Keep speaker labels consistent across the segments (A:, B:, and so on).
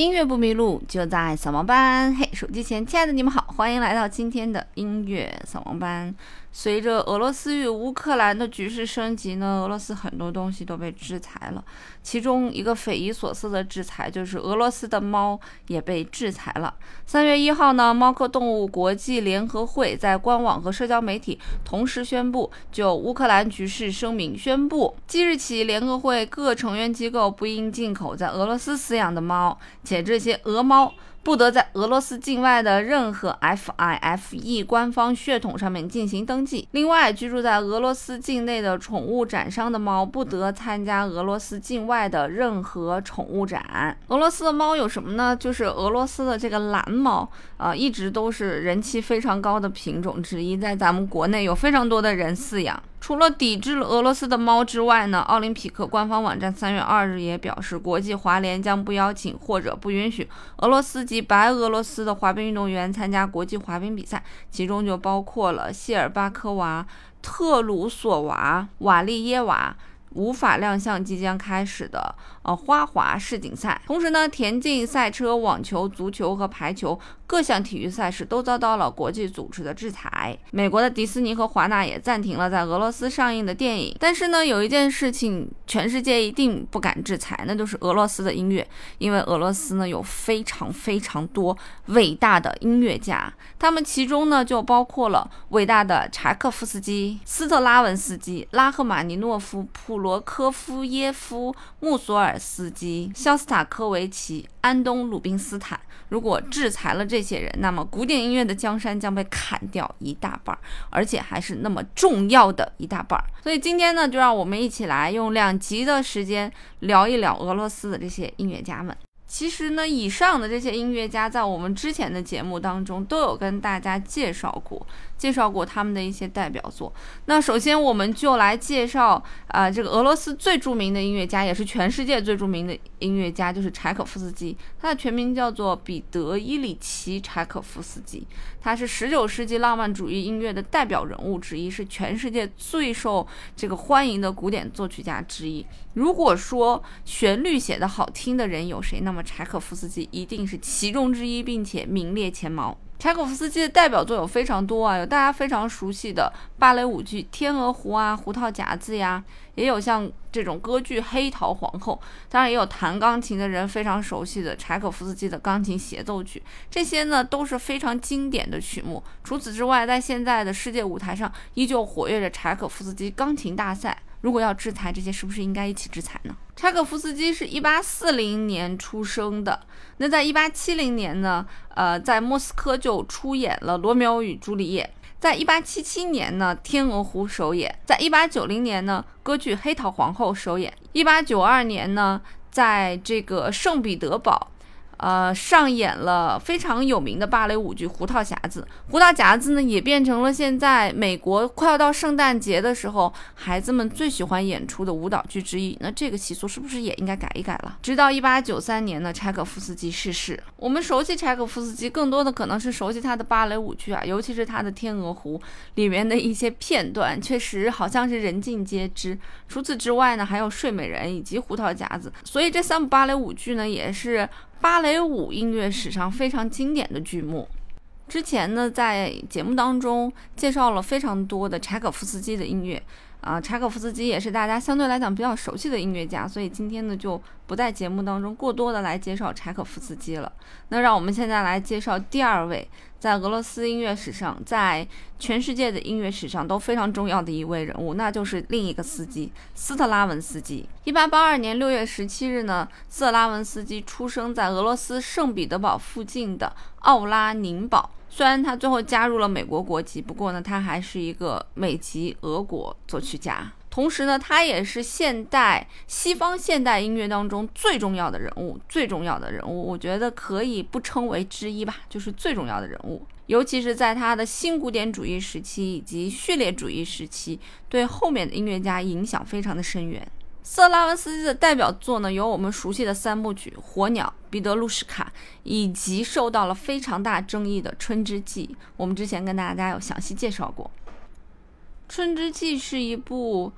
A: 音乐不迷路，就在扫盲班。嘿，手机前亲爱的你们好，欢迎来到今天的音乐扫盲班。随着俄罗斯与乌克兰的局势升级呢，俄罗斯很多东西都被制裁了。其中一个匪夷所思的制裁就是俄罗斯的猫也被制裁了。三月一号呢，猫科动物国际联合会在官网和社交媒体同时宣布，就乌克兰局势声明宣布，即日起，联合会各成员机构不应进口在俄罗斯饲养的猫，且这些俄猫。不得在俄罗斯境外的任何 F I F E 官方血统上面进行登记。另外，居住在俄罗斯境内的宠物展商的猫不得参加俄罗斯境外的任何宠物展。俄罗斯的猫有什么呢？就是俄罗斯的这个蓝猫啊，一直都是人气非常高的品种之一，在咱们国内有非常多的人饲养。除了抵制了俄罗斯的猫之外呢，奥林匹克官方网站三月二日也表示，国际滑联将不邀请或者不允许俄罗斯及白俄罗斯的滑冰运动员参加国际滑冰比赛，其中就包括了谢尔巴科娃、特鲁索娃、瓦利耶娃。无法亮相即将开始的呃花滑世锦赛。同时呢，田径、赛车、网球、足球和排球各项体育赛事都遭到了国际组织的制裁。美国的迪士尼和华纳也暂停了在俄罗斯上映的电影。但是呢，有一件事情全世界一定不敢制裁，那就是俄罗斯的音乐，因为俄罗斯呢有非常非常多伟大的音乐家，他们其中呢就包括了伟大的柴可夫斯基、斯特拉文斯基、拉赫玛尼诺夫、普。罗科夫耶夫、穆索尔斯基、肖斯塔科维奇、安东鲁宾斯坦，如果制裁了这些人，那么古典音乐的江山将被砍掉一大半，而且还是那么重要的一大半。所以今天呢，就让我们一起来用两集的时间聊一聊俄罗斯的这些音乐家们。其实呢，以上的这些音乐家在我们之前的节目当中都有跟大家介绍过。介绍过他们的一些代表作。那首先，我们就来介绍啊，这个俄罗斯最著名的音乐家，也是全世界最著名的音乐家，就是柴可夫斯基。他的全名叫做彼得伊里奇柴可夫斯基。他是十九世纪浪漫主义音乐的代表人物之一，是全世界最受这个欢迎的古典作曲家之一。如果说旋律写得好听的人有谁，那么柴可夫斯基一定是其中之一，并且名列前茅。柴可夫斯基的代表作有非常多啊，有大家非常熟悉的芭蕾舞剧《天鹅湖》啊，《胡桃夹子》呀，也有像这种歌剧《黑桃皇后》，当然也有弹钢琴的人非常熟悉的柴可夫斯基的钢琴协奏曲，这些呢都是非常经典的曲目。除此之外，在现在的世界舞台上依旧活跃着柴可夫斯基钢琴大赛。如果要制裁这些，是不是应该一起制裁呢？柴可夫斯基是一八四零年出生的，那在一八七零年呢，呃，在莫斯科就出演了《罗密欧与朱丽叶》。在一八七七年呢，《天鹅湖》首演；在一八九零年呢，歌剧《黑桃皇后》首演；一八九二年呢，在这个圣彼得堡。呃，上演了非常有名的芭蕾舞剧《胡桃夹子》。胡桃夹子呢，也变成了现在美国快要到圣诞节的时候，孩子们最喜欢演出的舞蹈剧之一。那这个习俗是不是也应该改一改了？直到一八九三年呢，柴可夫斯基逝世。我们熟悉柴可夫斯基，更多的可能是熟悉他的芭蕾舞剧啊，尤其是他的《天鹅湖》里面的一些片段，确实好像是人尽皆知。除此之外呢，还有《睡美人》以及《胡桃夹子》，所以这三部芭蕾舞剧呢，也是。芭蕾舞音乐史上非常经典的剧目，之前呢在节目当中介绍了非常多的柴可夫斯基的音乐。啊，柴可夫斯基也是大家相对来讲比较熟悉的音乐家，所以今天呢就不在节目当中过多的来介绍柴可夫斯基了。那让我们现在来介绍第二位，在俄罗斯音乐史上，在全世界的音乐史上都非常重要的一位人物，那就是另一个司机斯特拉文斯基。一八八二年六月十七日呢，斯特拉文斯基出生在俄罗斯圣彼得堡附近的奥拉宁堡。虽然他最后加入了美国国籍，不过呢，他还是一个美籍俄国作曲家。同时呢，他也是现代西方现代音乐当中最重要的人物，最重要的人物，我觉得可以不称为之一吧，就是最重要的人物。尤其是在他的新古典主义时期以及序列主义时期，对后面的音乐家影响非常的深远。瑟拉文斯基的代表作呢，有我们熟悉的三部曲《火鸟》《彼得鲁什卡》，以及受到了非常大争议的《春之祭》。我们之前跟大家有详细介绍过，《春之祭》是一部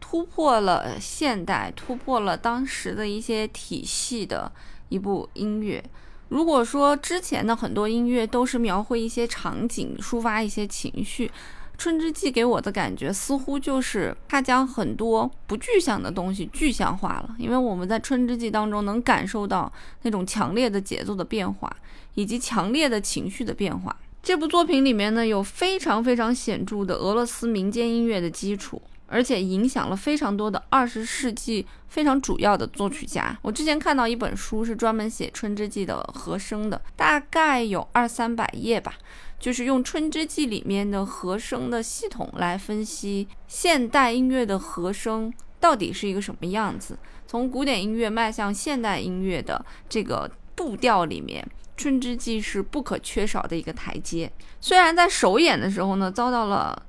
A: 突破了现代、突破了当时的一些体系的一部音乐。如果说之前的很多音乐都是描绘一些场景、抒发一些情绪，《春之祭》给我的感觉似乎就是它将很多不具象的东西具象化了。因为我们在《春之祭》当中能感受到那种强烈的节奏的变化，以及强烈的情绪的变化。这部作品里面呢，有非常非常显著的俄罗斯民间音乐的基础。而且影响了非常多的二十世纪非常主要的作曲家。我之前看到一本书是专门写《春之祭》的和声的，大概有二三百页吧，就是用《春之祭》里面的和声的系统来分析现代音乐的和声到底是一个什么样子。从古典音乐迈向现代音乐的这个步调里面，《春之祭》是不可缺少的一个台阶。虽然在首演的时候呢，遭到了。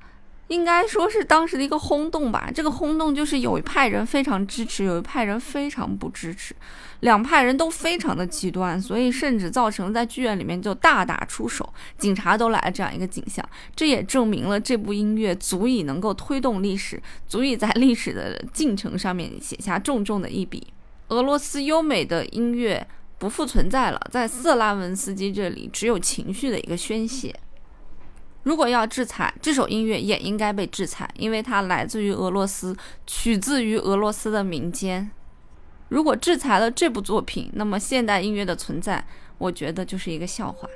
A: 应该说是当时的一个轰动吧。这个轰动就是有一派人非常支持，有一派人非常不支持，两派人都非常的极端，所以甚至造成在剧院里面就大打出手，警察都来了这样一个景象。这也证明了这部音乐足以能够推动历史，足以在历史的进程上面写下重重的一笔。俄罗斯优美的音乐不复存在了，在色拉文斯基这里只有情绪的一个宣泄。如果要制裁这首音乐，也应该被制裁，因为它来自于俄罗斯，取自于俄罗斯的民间。如果制裁了这部作品，那么现代音乐的存在，我觉得就是一个笑话。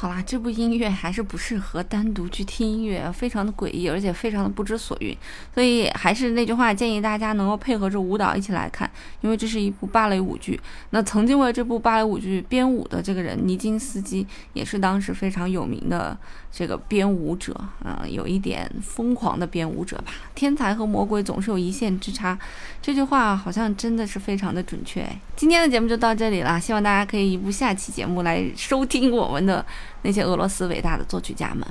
A: 好啦，这部音乐还是不适合单独去听音乐，非常的诡异，而且非常的不知所云。所以还是那句话，建议大家能够配合着舞蹈一起来看，因为这是一部芭蕾舞剧。那曾经为这部芭蕾舞剧编舞的这个人尼金斯基，也是当时非常有名的这个编舞者，嗯，有一点疯狂的编舞者吧。天才和魔鬼总是有一线之差，这句话好像真的是非常的准确。今天的节目就到这里了，希望大家可以移步下期节目来收听我们的。那些俄罗斯伟大的作曲家们。